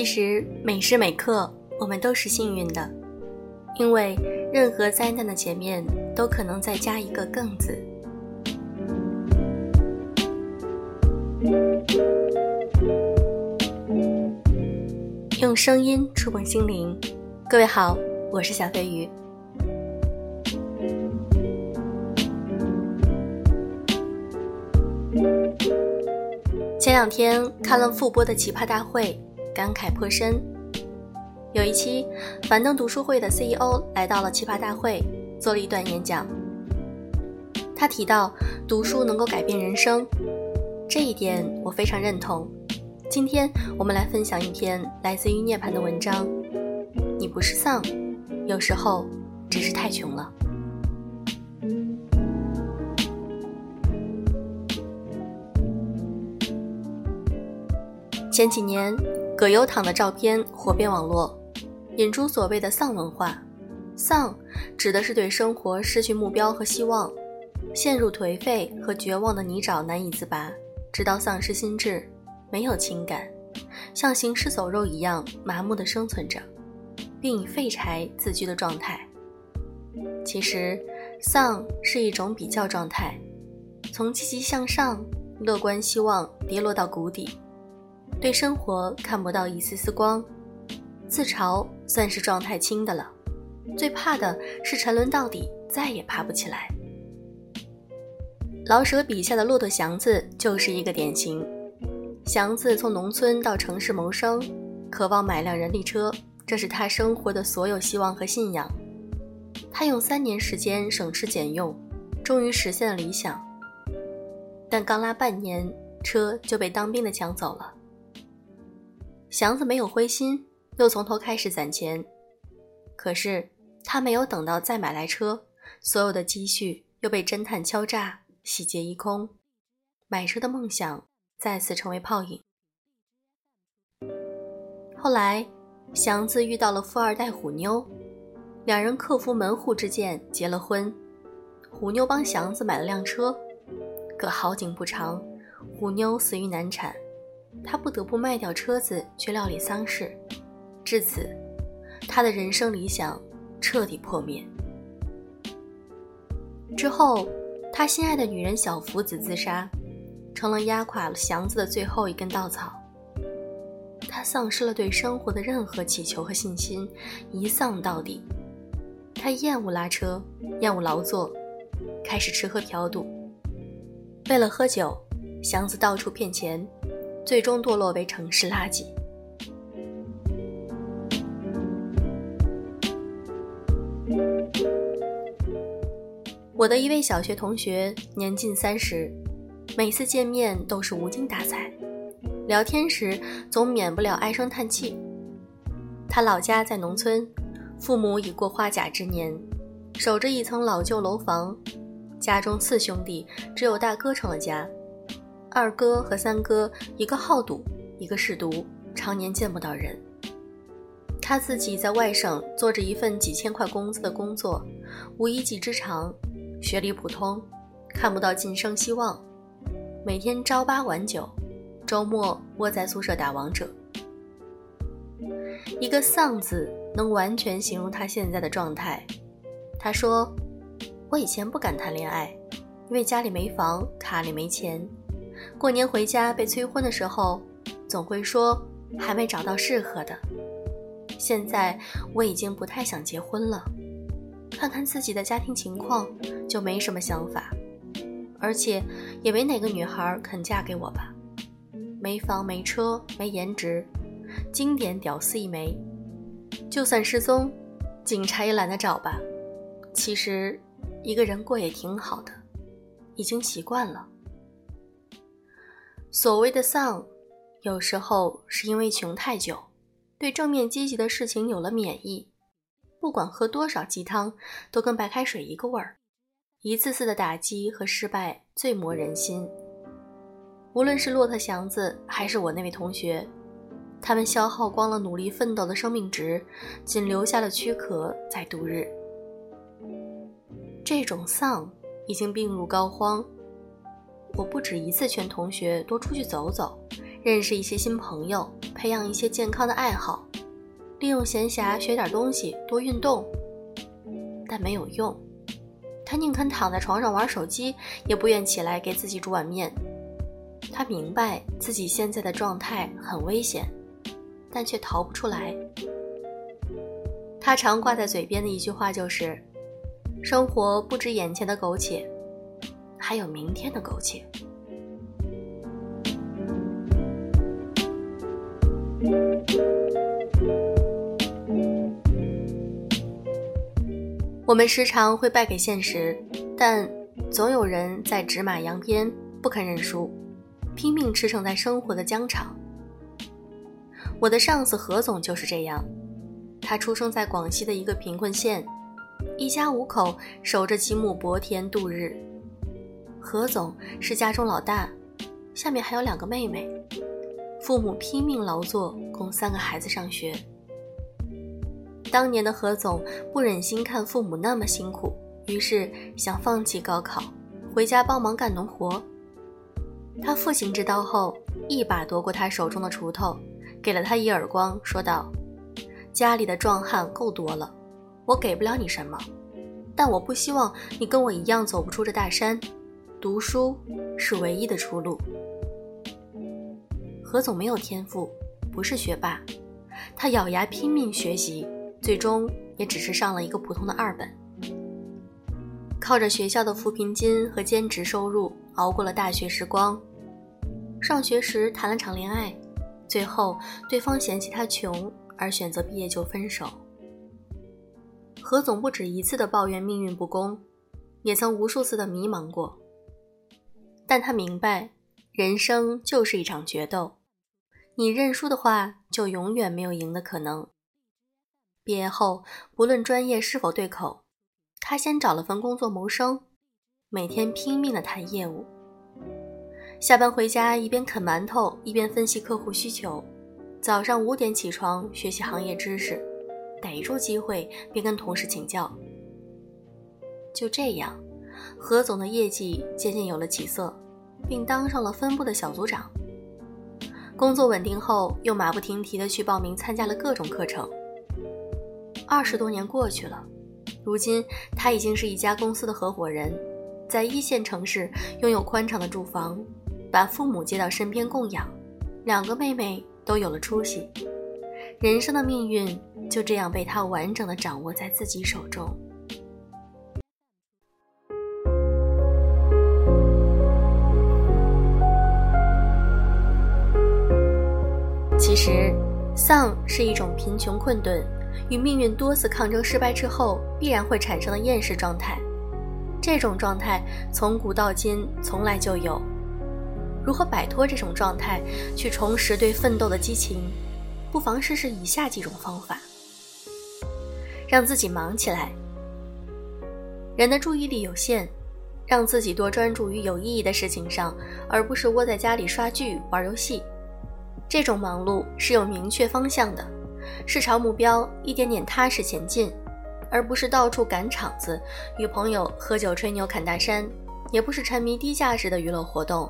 其实每时每刻，我们都是幸运的，因为任何灾难的前面都可能再加一个“更”字。用声音触碰心灵，各位好，我是小飞鱼。前两天看了复播的《奇葩大会》，感慨颇深。有一期，樊登读书会的 CEO 来到了《奇葩大会》，做了一段演讲。他提到读书能够改变人生，这一点我非常认同。今天我们来分享一篇来自于涅槃的文章。你不是丧，有时候只是太穷了。前几年，葛优躺的照片火遍网络，引出所谓的“丧文化”。丧指的是对生活失去目标和希望，陷入颓废和绝望的泥沼难以自拔，直到丧失心智，没有情感，像行尸走肉一样麻木地生存着，并以废柴自居的状态。其实，丧是一种比较状态，从积极向上、乐观希望跌落到谷底。对生活看不到一丝丝光，自嘲算是状态轻的了。最怕的是沉沦到底，再也爬不起来。老舍笔下的骆驼祥子就是一个典型。祥子从农村到城市谋生，渴望买辆人力车，这是他生活的所有希望和信仰。他用三年时间省吃俭用，终于实现了理想。但刚拉半年，车就被当兵的抢走了。祥子没有灰心，又从头开始攒钱。可是他没有等到再买来车，所有的积蓄又被侦探敲诈，洗劫一空。买车的梦想再次成为泡影。后来，祥子遇到了富二代虎妞，两人克服门户之见结了婚。虎妞帮祥子买了辆车，可好景不长，虎妞死于难产。他不得不卖掉车子去料理丧事，至此，他的人生理想彻底破灭。之后，他心爱的女人小福子自杀，成了压垮了祥子的最后一根稻草。他丧失了对生活的任何祈求和信心，一丧到底。他厌恶拉车，厌恶劳作，开始吃喝嫖赌。为了喝酒，祥子到处骗钱。最终堕落为城市垃圾。我的一位小学同学年近三十，每次见面都是无精打采，聊天时总免不了唉声叹气。他老家在农村，父母已过花甲之年，守着一层老旧楼房，家中四兄弟，只有大哥成了家。二哥和三哥，一个好赌，一个嗜毒，常年见不到人。他自己在外省做着一份几千块工资的工作，无一技之长，学历普通，看不到晋升希望，每天朝八晚九，周末窝在宿舍打王者。一个“丧”字能完全形容他现在的状态。他说：“我以前不敢谈恋爱，因为家里没房，卡里没钱。”过年回家被催婚的时候，总会说还没找到适合的。现在我已经不太想结婚了，看看自己的家庭情况，就没什么想法，而且也没哪个女孩肯嫁给我吧。没房没车没颜值，经典屌丝一枚，就算失踪，警察也懒得找吧。其实一个人过也挺好的，已经习惯了。所谓的丧，有时候是因为穷太久，对正面积极的事情有了免疫。不管喝多少鸡汤，都跟白开水一个味儿。一次次的打击和失败最磨人心。无论是骆驼祥子，还是我那位同学，他们消耗光了努力奋斗的生命值，仅留下了躯壳在度日。这种丧已经病入膏肓。我不止一次劝同学多出去走走，认识一些新朋友，培养一些健康的爱好，利用闲暇学点东西，多运动。但没有用，他宁肯躺在床上玩手机，也不愿起来给自己煮碗面。他明白自己现在的状态很危险，但却逃不出来。他常挂在嘴边的一句话就是：“生活不止眼前的苟且，还有明天的苟且。”我们时常会败给现实，但总有人在纸马扬鞭，不肯认输，拼命驰骋在生活的疆场。我的上司何总就是这样。他出生在广西的一个贫困县，一家五口守着几亩薄田度日。何总是家中老大，下面还有两个妹妹，父母拼命劳作供三个孩子上学。当年的何总不忍心看父母那么辛苦，于是想放弃高考，回家帮忙干农活。他父亲知道后，一把夺过他手中的锄头，给了他一耳光，说道。家里的壮汉够多了，我给不了你什么，但我不希望你跟我一样走不出这大山。读书是唯一的出路。何总没有天赋，不是学霸，他咬牙拼命学习，最终也只是上了一个普通的二本。靠着学校的扶贫金和兼职收入，熬过了大学时光。上学时谈了场恋爱，最后对方嫌弃他穷。而选择毕业就分手。何总不止一次的抱怨命运不公，也曾无数次的迷茫过。但他明白，人生就是一场决斗，你认输的话，就永远没有赢的可能。毕业后，不论专业是否对口，他先找了份工作谋生，每天拼命的谈业务。下班回家，一边啃馒头，一边分析客户需求。早上五点起床学习行业知识，逮住机会便跟同事请教。就这样，何总的业绩渐渐有了起色，并当上了分部的小组长。工作稳定后，又马不停蹄地去报名参加了各种课程。二十多年过去了，如今他已经是一家公司的合伙人，在一线城市拥有宽敞的住房，把父母接到身边供养，两个妹妹。都有了出息，人生的命运就这样被他完整的掌握在自己手中。其实，丧是一种贫穷困顿与命运多次抗争失败之后必然会产生的厌世状态。这种状态从古到今从来就有。如何摆脱这种状态，去重拾对奋斗的激情？不妨试试以下几种方法：让自己忙起来。人的注意力有限，让自己多专注于有意义的事情上，而不是窝在家里刷剧、玩游戏。这种忙碌是有明确方向的，是朝目标一点点踏实前进，而不是到处赶场子，与朋友喝酒吹牛侃大山，也不是沉迷低价值的娱乐活动。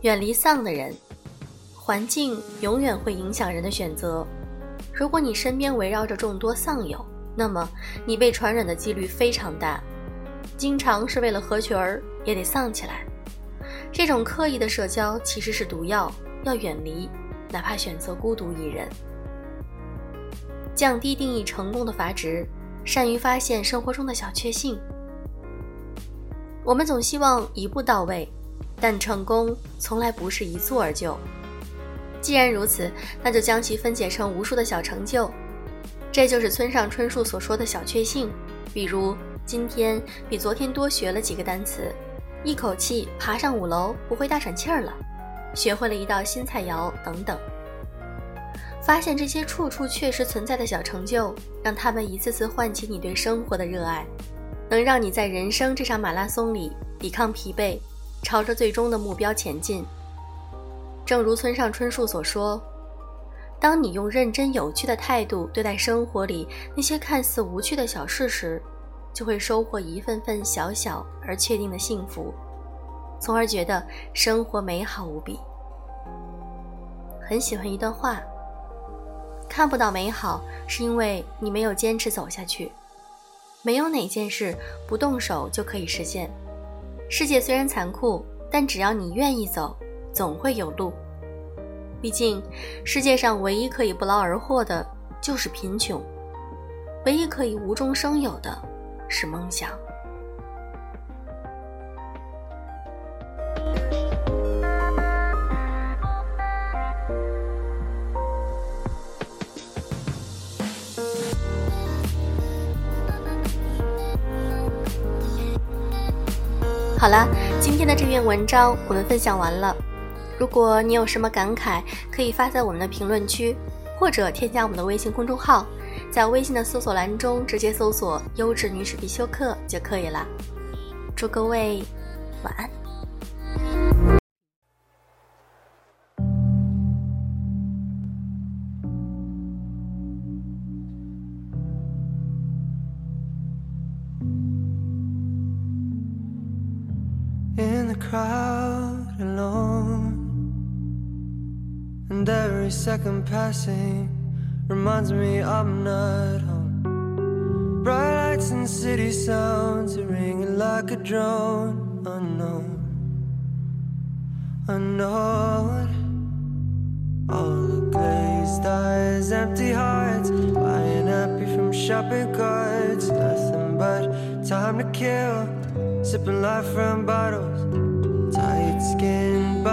远离丧的人，环境永远会影响人的选择。如果你身边围绕着众多丧友，那么你被传染的几率非常大。经常是为了合群儿，也得丧起来。这种刻意的社交其实是毒药，要远离，哪怕选择孤独一人。降低定义成功的阀值，善于发现生活中的小确幸。我们总希望一步到位。但成功从来不是一蹴而就。既然如此，那就将其分解成无数的小成就。这就是村上春树所说的小确幸，比如今天比昨天多学了几个单词，一口气爬上五楼不会大喘气儿了，学会了一道新菜肴等等。发现这些处处确实存在的小成就，让他们一次次唤起你对生活的热爱，能让你在人生这场马拉松里抵抗疲惫。朝着最终的目标前进。正如村上春树所说：“当你用认真有趣的态度对待生活里那些看似无趣的小事时，就会收获一份份小小而确定的幸福，从而觉得生活美好无比。”很喜欢一段话：看不到美好，是因为你没有坚持走下去。没有哪件事不动手就可以实现。世界虽然残酷，但只要你愿意走，总会有路。毕竟，世界上唯一可以不劳而获的就是贫穷，唯一可以无中生有的是梦想。好了，今天的这篇文章我们分享完了。如果你有什么感慨，可以发在我们的评论区，或者添加我们的微信公众号，在微信的搜索栏中直接搜索“优质女史必修课”就可以了。祝各位晚安。Crowd alone And every second passing reminds me I'm not home. Bright lights and city sounds are ringing like a drone. Unknown, unknown. All the glazed eyes, empty hearts Buying happy from shopping carts. Nothing but time to kill. Sipping life from bottles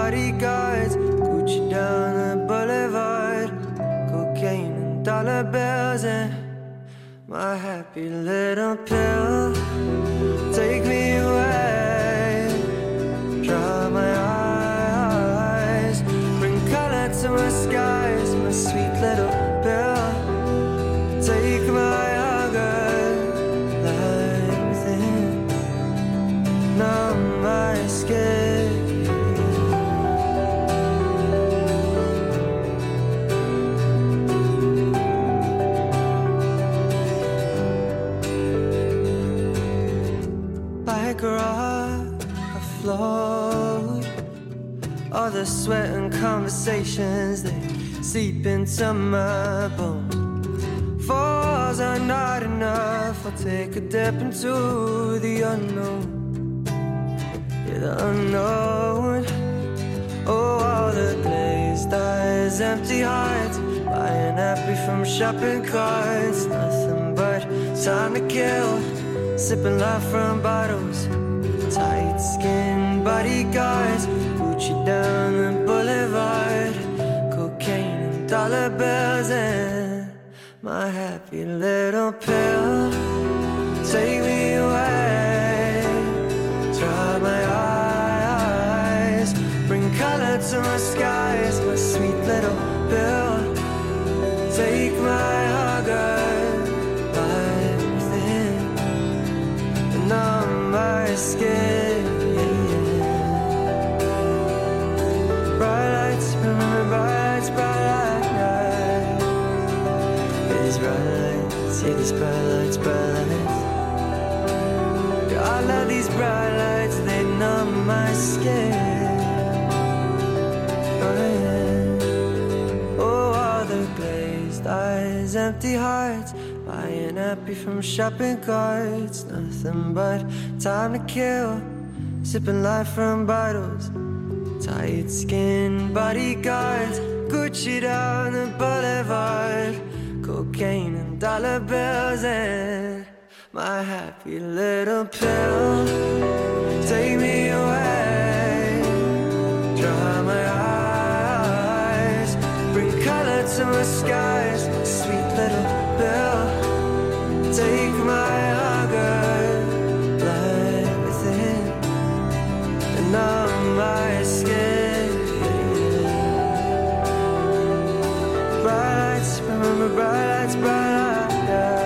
bodyguards, Gucci down the boulevard, cocaine and dollar bills, and my happy little pill. Take me away, dry my eyes, bring color to my skies, my sweet little pill. Take my hunger, light within, numb my skin. Conversations they seep into my bones. Falls are not enough. I'll take a dip into the unknown. Yeah, the unknown. Oh, all the glazed eyes, empty hearts. Buying happy from shopping carts. Nothing but time to kill. Sipping life from bottles. Tight skin bodyguards, Gucci down the cocaine and dollar bills, and my happy little pill. Bright lights, yeah, these bright lights, bright lights. God, love these bright lights, they numb my skin. Oh, oh all the glazed eyes, empty hearts. Buying happy from shopping carts. Nothing but time to kill. Sipping life from bottles. Tight skin bodyguards. Gucci down the boulevard. Dollar bills. And my happy little pill. Take me away. Dry my eyes. Bring color to my skies. Sweet little pill. Take my hunger, light within, and numb my skin. Bright lights, remember bright lights, bright lights.